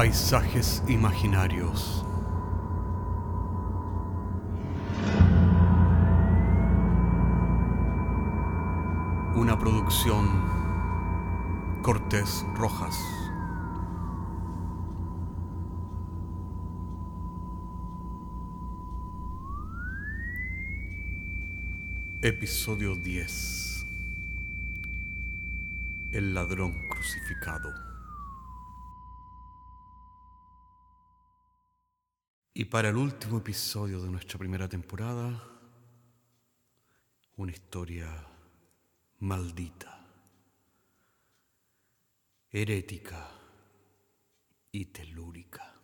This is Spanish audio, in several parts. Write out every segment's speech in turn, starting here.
Paisajes imaginarios. Una producción Cortés Rojas. Episodio 10. El ladrón crucificado. Y para el último episodio de nuestra primera temporada, una historia maldita, herética y telúrica.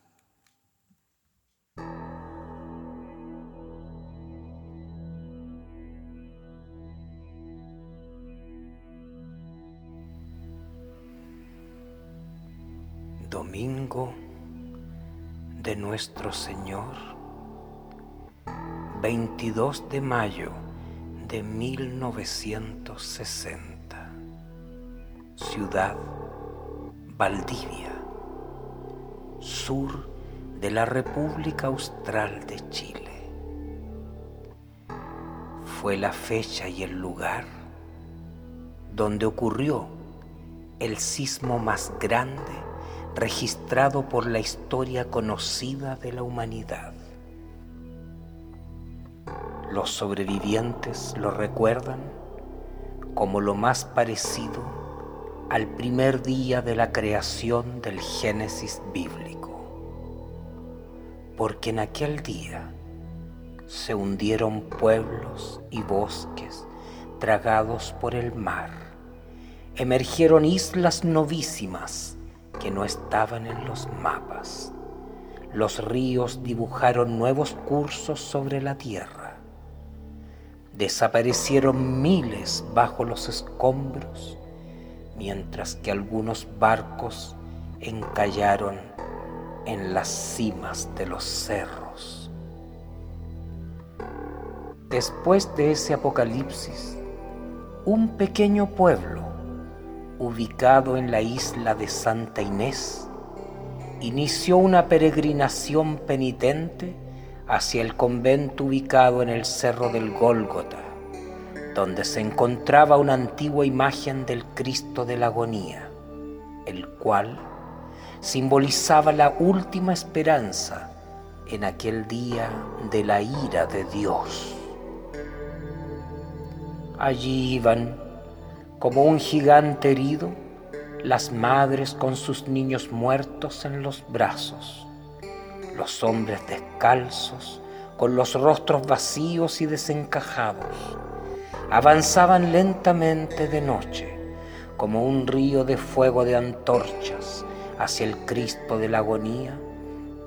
Domingo de Nuestro Señor, 22 de mayo de 1960, Ciudad Valdivia, sur de la República Austral de Chile. Fue la fecha y el lugar donde ocurrió el sismo más grande registrado por la historia conocida de la humanidad. Los sobrevivientes lo recuerdan como lo más parecido al primer día de la creación del Génesis bíblico, porque en aquel día se hundieron pueblos y bosques tragados por el mar, emergieron islas novísimas, que no estaban en los mapas. Los ríos dibujaron nuevos cursos sobre la tierra. Desaparecieron miles bajo los escombros, mientras que algunos barcos encallaron en las cimas de los cerros. Después de ese apocalipsis, un pequeño pueblo ubicado en la isla de Santa Inés, inició una peregrinación penitente hacia el convento ubicado en el cerro del Gólgota, donde se encontraba una antigua imagen del Cristo de la agonía, el cual simbolizaba la última esperanza en aquel día de la ira de Dios. Allí iban como un gigante herido, las madres con sus niños muertos en los brazos, los hombres descalzos, con los rostros vacíos y desencajados, avanzaban lentamente de noche, como un río de fuego de antorchas hacia el Cristo de la agonía,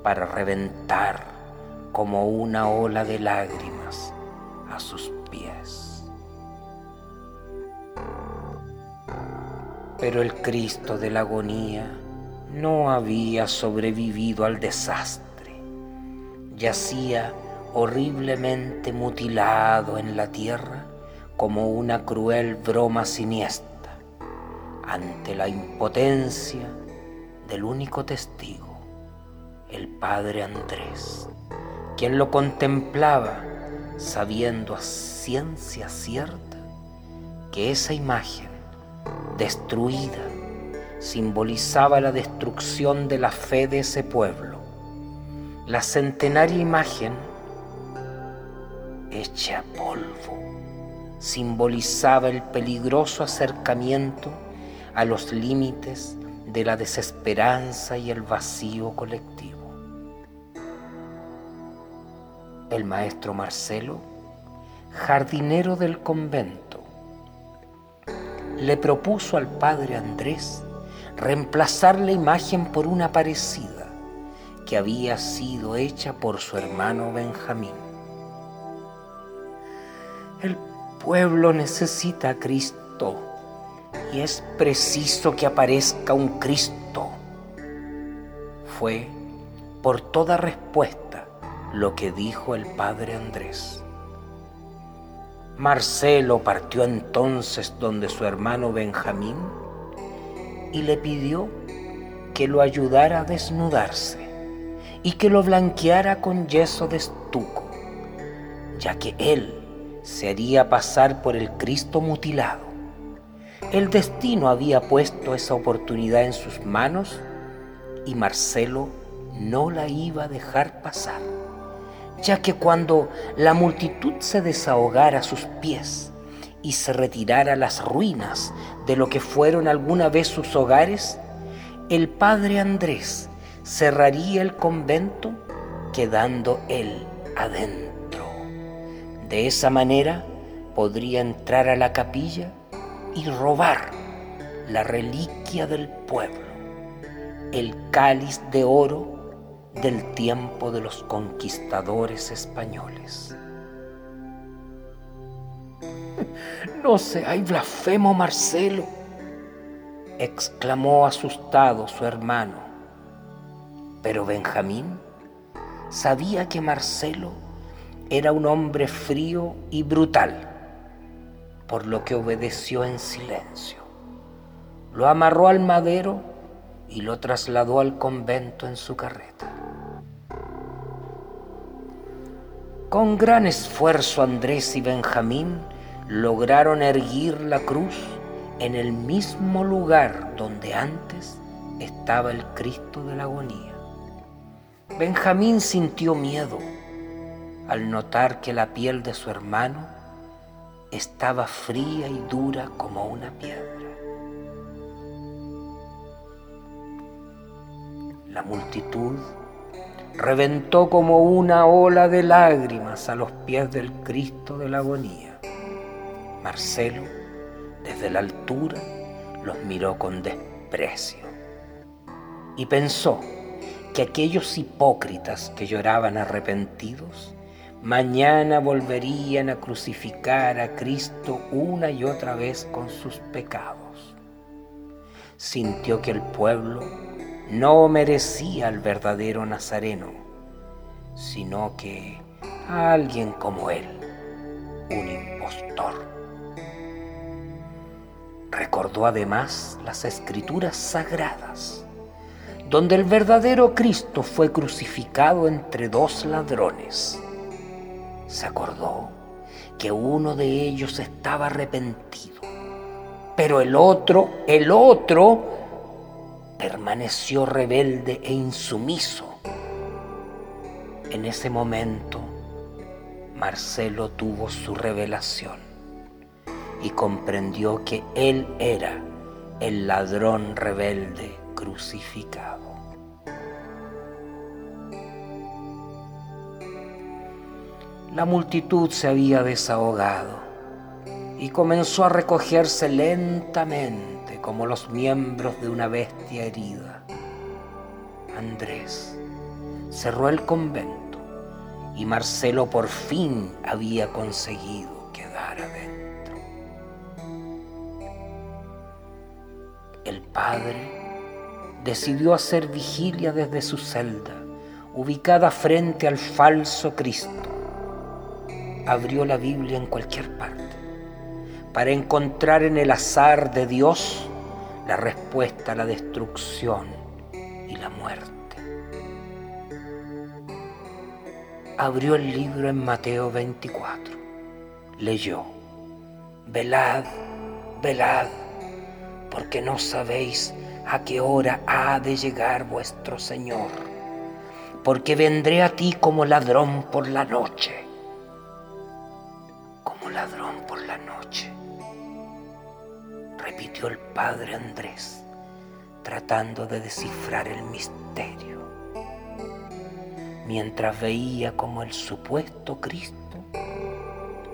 para reventar como una ola de lágrimas a sus pies. Pero el Cristo de la agonía no había sobrevivido al desastre. Yacía horriblemente mutilado en la tierra como una cruel broma siniestra ante la impotencia del único testigo, el padre Andrés, quien lo contemplaba sabiendo a ciencia cierta que esa imagen destruida, simbolizaba la destrucción de la fe de ese pueblo. La centenaria imagen, hecha polvo, simbolizaba el peligroso acercamiento a los límites de la desesperanza y el vacío colectivo. El maestro Marcelo, jardinero del convento, le propuso al padre Andrés reemplazar la imagen por una parecida que había sido hecha por su hermano Benjamín. El pueblo necesita a Cristo y es preciso que aparezca un Cristo. Fue por toda respuesta lo que dijo el padre Andrés. Marcelo partió entonces donde su hermano Benjamín y le pidió que lo ayudara a desnudarse y que lo blanqueara con yeso de estuco, ya que él se haría pasar por el Cristo mutilado. El destino había puesto esa oportunidad en sus manos y Marcelo no la iba a dejar pasar, ya que cuando la multitud se desahogara a sus pies y se retirara a las ruinas de lo que fueron alguna vez sus hogares, el padre Andrés cerraría el convento quedando él adentro. De esa manera podría entrar a la capilla y robar la reliquia del pueblo, el cáliz de oro del tiempo de los conquistadores españoles. No seáis blasfemo, Marcelo, exclamó asustado su hermano. Pero Benjamín sabía que Marcelo era un hombre frío y brutal, por lo que obedeció en silencio. Lo amarró al madero y lo trasladó al convento en su carreta. Con gran esfuerzo Andrés y Benjamín lograron erguir la cruz en el mismo lugar donde antes estaba el Cristo de la agonía. Benjamín sintió miedo al notar que la piel de su hermano estaba fría y dura como una piedra. La multitud reventó como una ola de lágrimas a los pies del Cristo de la agonía. Marcelo, desde la altura, los miró con desprecio y pensó que aquellos hipócritas que lloraban arrepentidos mañana volverían a crucificar a Cristo una y otra vez con sus pecados. Sintió que el pueblo no merecía al verdadero Nazareno, sino que a alguien como él, un impostor. Recordó además las escrituras sagradas, donde el verdadero Cristo fue crucificado entre dos ladrones. Se acordó que uno de ellos estaba arrepentido, pero el otro, el otro, permaneció rebelde e insumiso. En ese momento, Marcelo tuvo su revelación y comprendió que él era el ladrón rebelde crucificado. La multitud se había desahogado y comenzó a recogerse lentamente como los miembros de una bestia herida. Andrés cerró el convento y Marcelo por fin había conseguido quedar adentro. El padre decidió hacer vigilia desde su celda, ubicada frente al falso Cristo. Abrió la Biblia en cualquier parte para encontrar en el azar de Dios la respuesta a la destrucción y la muerte. Abrió el libro en Mateo 24, leyó, velad, velad, porque no sabéis a qué hora ha de llegar vuestro Señor, porque vendré a ti como ladrón por la noche, el padre Andrés, tratando de descifrar el misterio, mientras veía como el supuesto Cristo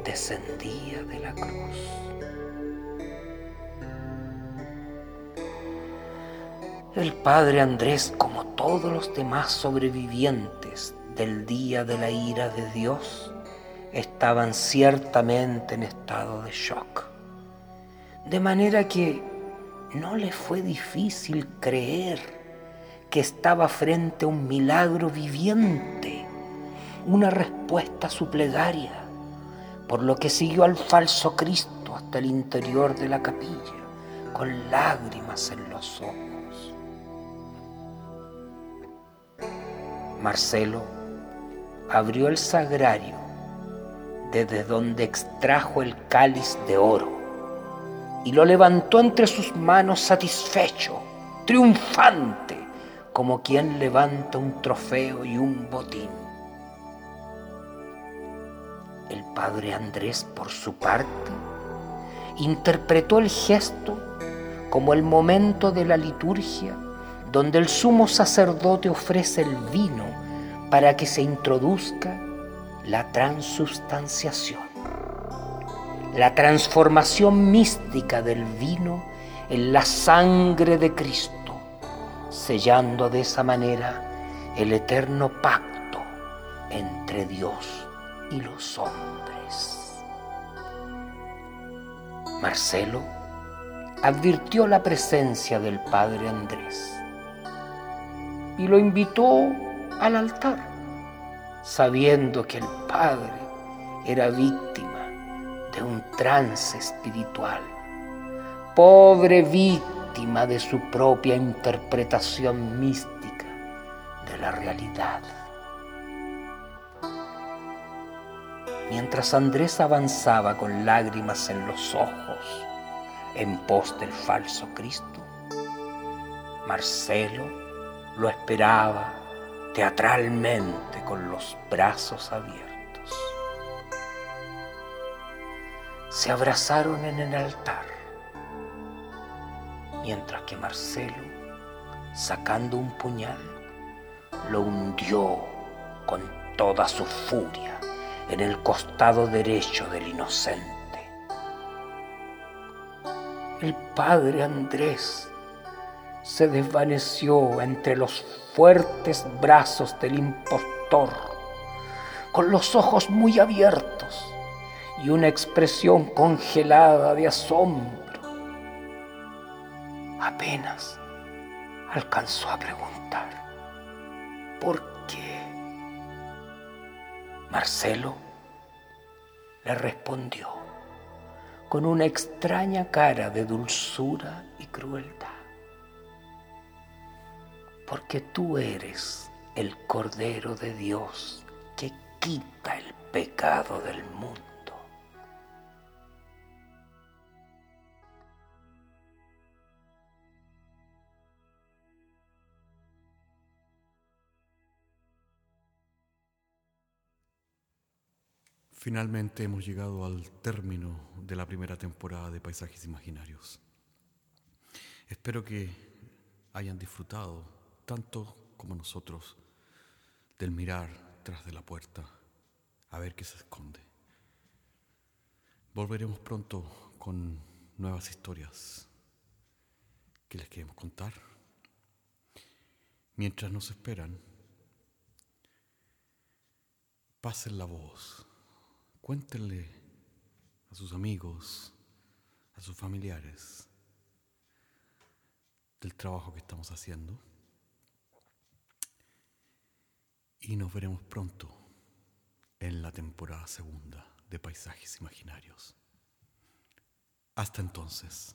descendía de la cruz. El padre Andrés, como todos los demás sobrevivientes del día de la ira de Dios, estaban ciertamente en estado de shock de manera que no le fue difícil creer que estaba frente a un milagro viviente, una respuesta a su plegaria, por lo que siguió al falso Cristo hasta el interior de la capilla, con lágrimas en los ojos. Marcelo abrió el sagrario desde donde extrajo el cáliz de oro y lo levantó entre sus manos satisfecho, triunfante, como quien levanta un trofeo y un botín. El padre Andrés, por su parte, interpretó el gesto como el momento de la liturgia donde el sumo sacerdote ofrece el vino para que se introduzca la transubstanciación, la transformación mística del vino en la sangre de Cristo, sellando de esa manera el eterno pacto entre Dios y los hombres. Marcelo advirtió la presencia del padre Andrés y lo invitó al altar, sabiendo que el padre era víctima de un trance espiritual, pobre víctima de su propia interpretación mística de la realidad. Mientras Andrés avanzaba con lágrimas en los ojos en pos del falso Cristo, Marcelo lo esperaba teatralmente con los brazos abiertos. Se abrazaron en el altar, mientras que Marcelo, sacando un puñal, lo hundió con toda su furia en el costado derecho del inocente. El padre Andrés se desvaneció entre los fuertes brazos del impostor, con los ojos muy abiertos y una expresión congelada de asombro. Apenas alcanzó a preguntar, ¿por qué? Marcelo le respondió con una extraña cara de dulzura y crueldad porque tú eres el Cordero de Dios que quita el pecado del mundo. Finalmente hemos llegado al término de la primera temporada de Paisajes Imaginarios. Espero que hayan disfrutado tanto como nosotros, del mirar tras de la puerta a ver qué se esconde. Volveremos pronto con nuevas historias que les queremos contar. Mientras nos esperan, pasen la voz, cuéntenle a sus amigos, a sus familiares del trabajo que estamos haciendo y nos veremos pronto en la temporada segunda de Paisajes Imaginarios. Hasta entonces.